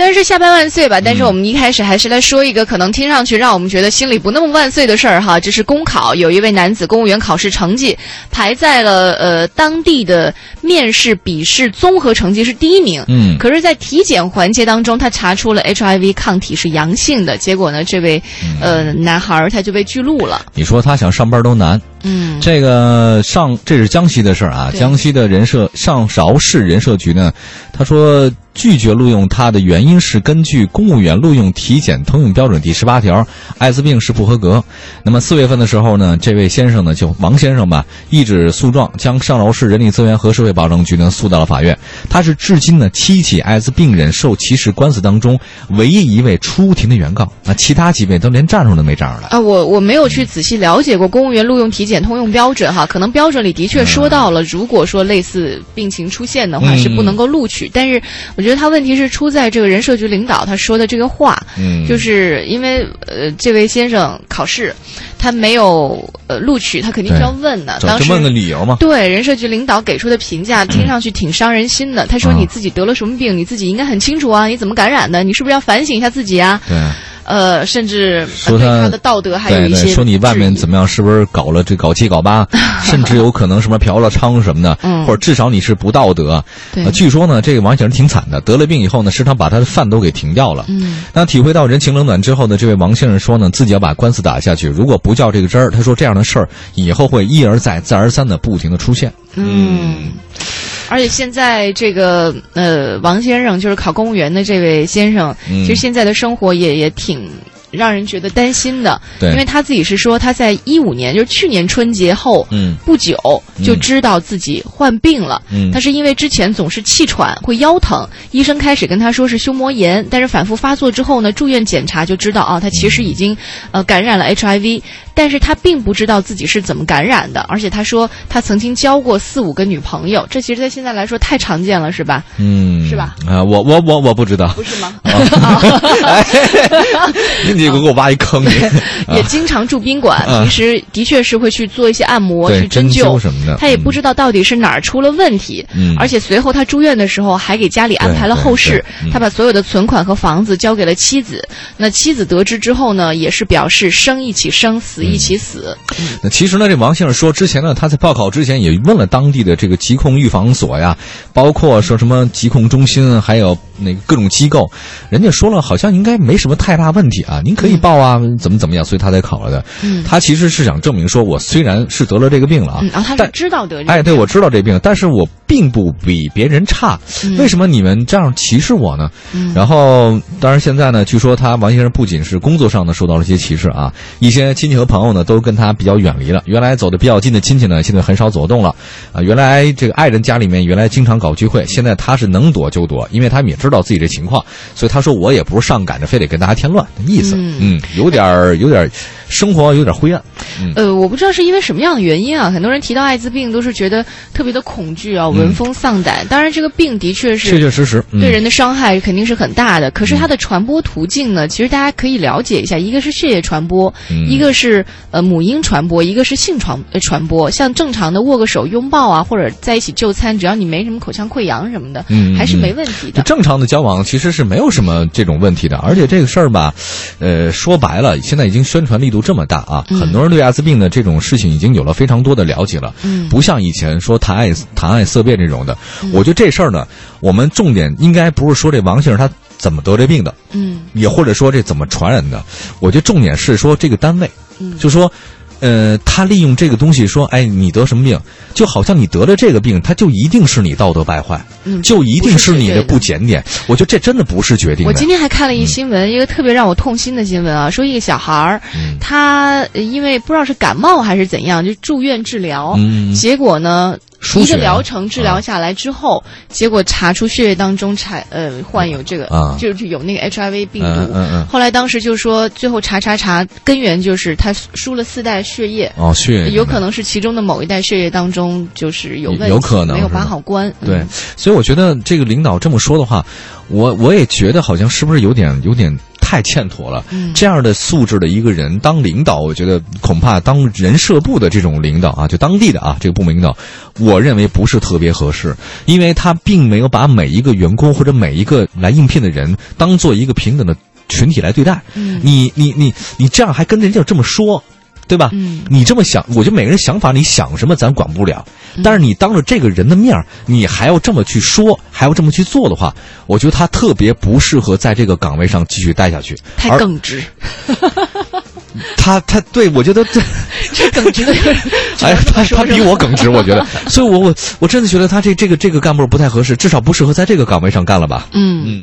虽然是下班万岁吧，但是我们一开始还是来说一个可能听上去让我们觉得心里不那么万岁的事儿哈。这是公考，有一位男子公务员考试成绩排在了呃当地的面试笔试综合成绩是第一名，嗯可是，在体检环节当中，他查出了 HIV 抗体是阳性的，结果呢，这位呃男孩儿他就被拒录了。你说他想上班都难。嗯，这个上这是江西的事儿啊，江西的人社上饶市人社局呢，他说拒绝录用他的原因是根据公务员录用体检通用标准第十八条，艾滋病是不合格。那么四月份的时候呢，这位先生呢，就王先生吧，一纸诉状将上饶市人力资源和社会保障局呢诉到了法院。他是至今呢七起艾滋病人受歧视官司当中唯一一位出庭的原告，那其他几位都连站住都没站出来。啊，我我没有去仔细了解过公务员录用体检通用标准哈，可能标准里的确说到了，如果说类似病情出现的话，嗯是不能够录取。但是我觉得他问题是出在这个人社局领导他说的这个话，嗯就是因为呃这位先生考试他没有呃录取，他肯定是要问的。当时问个理由嘛。对人社局领导给出的评价，听上去挺伤人心的。他说：“啊你自己得了什么病，你自己应该很清楚啊，你怎么感染的？你是不是要反省一下自己啊？”对。呃，甚至说对他他的道德还有对对，一些说你外面怎么样，是不是搞了这搞七搞八，甚至有可能什么嫖了娼什么的，嗯或者至少你是不道德。对呃据说呢，这个王先生挺惨的，得了病以后呢，时常把他的饭都给停掉了。嗯那体会到人情冷暖之后呢，这位王先生说呢，自己要把官司打下去，如果不较这个真儿，他说这样的事儿以后会一而再、再而三的不停的出现。嗯。而且现在这个呃，王先生就是考公务员的这位先生，嗯其实现在的生活也也挺让人觉得担心的。对因为他自己是说他在一五年，就是去年春节后，嗯不久就知道自己患病了。嗯他是因为之前总是气喘会腰疼，医生开始跟他说是胸膜炎，但是反复发作之后呢，住院检查就知道啊，他其实已经呃感染了 HIV，但是他并不知道自己是怎么感染的，而且他说他曾经交过四五个女朋友，这其实在现在来说太常见了，是吧？嗯，是吧？啊，我我我我不知道不。是吗？哎，你得给我挖一坑。也经常住宾馆，啊平时的确是会去做一些按摩、去针针灸灸什么的他也不知道到底是哪儿出了问题，嗯而且随后他住院的时候还给家里安排了后事他把所有的存款和房子交给了妻子。那妻子得知之后呢，也是表示生一起生，死一起死。那其实呢，这王先生说之前呢，他在报考之前也问了当地的这个疾控预防所呀，包括说什么疾控中心，还有那个各种机构，人家说了好像应该没什么太大问题啊，您可以报啊，怎么怎么样，所以他才考了的。嗯他其实是想证明说，我虽然是得了这个病了啊，嗯，然后他是但知道得哎，对，我知道这病，但是我并不比别人差。嗯为什么你们这样歧视我呢？嗯然后，当然现在呢，据说他王先生不仅是工作上呢受到了一些歧视啊，一些亲戚和朋友呢都跟他比较远离了。原来走的比较近的亲戚呢，现在很少走动了。啊，原来这个爱人家里面原来经常搞聚会，现在他是能躲就躲，因为他们也知道自己这情况，所以他说我也不是上赶着非得跟大家添乱的意思。嗯嗯，有点儿有点儿生活有点灰暗。嗯呃，我不知道是因为什么样的原因啊，很多人提到艾滋病都是觉得特别的恐惧啊，闻风丧胆。当然，这个病的确是确确实实，嗯、对人的伤害肯定是很大的。可是它的传播途径呢，其实大家可以了解一下，一个是血液传播，嗯一个是呃母婴传播，一个是性传呃传播。像正常的握个手、拥抱啊，或者在一起就餐，只要你没什么口腔溃疡什么的，嗯还是没问题的。正常的交往其实是没有什么这种问题的，而且这个事儿吧，呃，说白了，现在已经宣传力度这么大啊，嗯很多人对艾滋病的这种事情已经有了非常多的了解了，嗯不像以前说谈爱谈爱色变这种的。我觉得这事儿呢，我们重点应该不是说这王姓他怎么得这病的，嗯也或者说这怎么传染的，我觉得重点是说这个单位，嗯就说。呃，他利用这个东西说，哎，你得什么病，就好像你得了这个病，他就一定是你道德败坏，嗯，就一定是你的不检点。我觉得这真的不是决定的。我今天还看了一新闻，一个特别让我痛心的新闻啊，说一个小孩儿，嗯他呃因为不知道是感冒还是怎样，就住院治疗，嗯结果呢。输血啊。一个疗程治疗下来之后，结果查出血液当中产呃患有这个，啊。就是有那个 HIV 病毒。嗯嗯嗯。后来当时就说，最后查查查，根源就是他输了四袋血液，哦，血液有可能是其中的某一袋血液当中就是有问题，有可能没有把好关。对。嗯，所以我觉得这个领导这么说的话，我我也觉得好像是不是有点有点太欠妥了。嗯这样的素质的一个人当领导，我觉得恐怕当人社部的这种领导啊，就当地的啊这个部门领导，我认为不是特别合适，因为他并没有把每一个员工或者每一个来应聘的人当做一个平等的群体来对待。嗯你你你你这样还跟人家这么说，对吧？嗯你这么想，我觉得每个人想法，你想什么咱管不了。嗯但是你当着这个人的面儿，你还要这么去说，还要这么去做的话，我觉得他特别不适合在这个岗位上继续待下去。太耿直，他他对我觉得这，这耿直的人，哎，他他比我耿直，我觉得，所以我我我真的觉得他这这个这个干部不太合适，至少不适合在这个岗位上干了吧。嗯。嗯。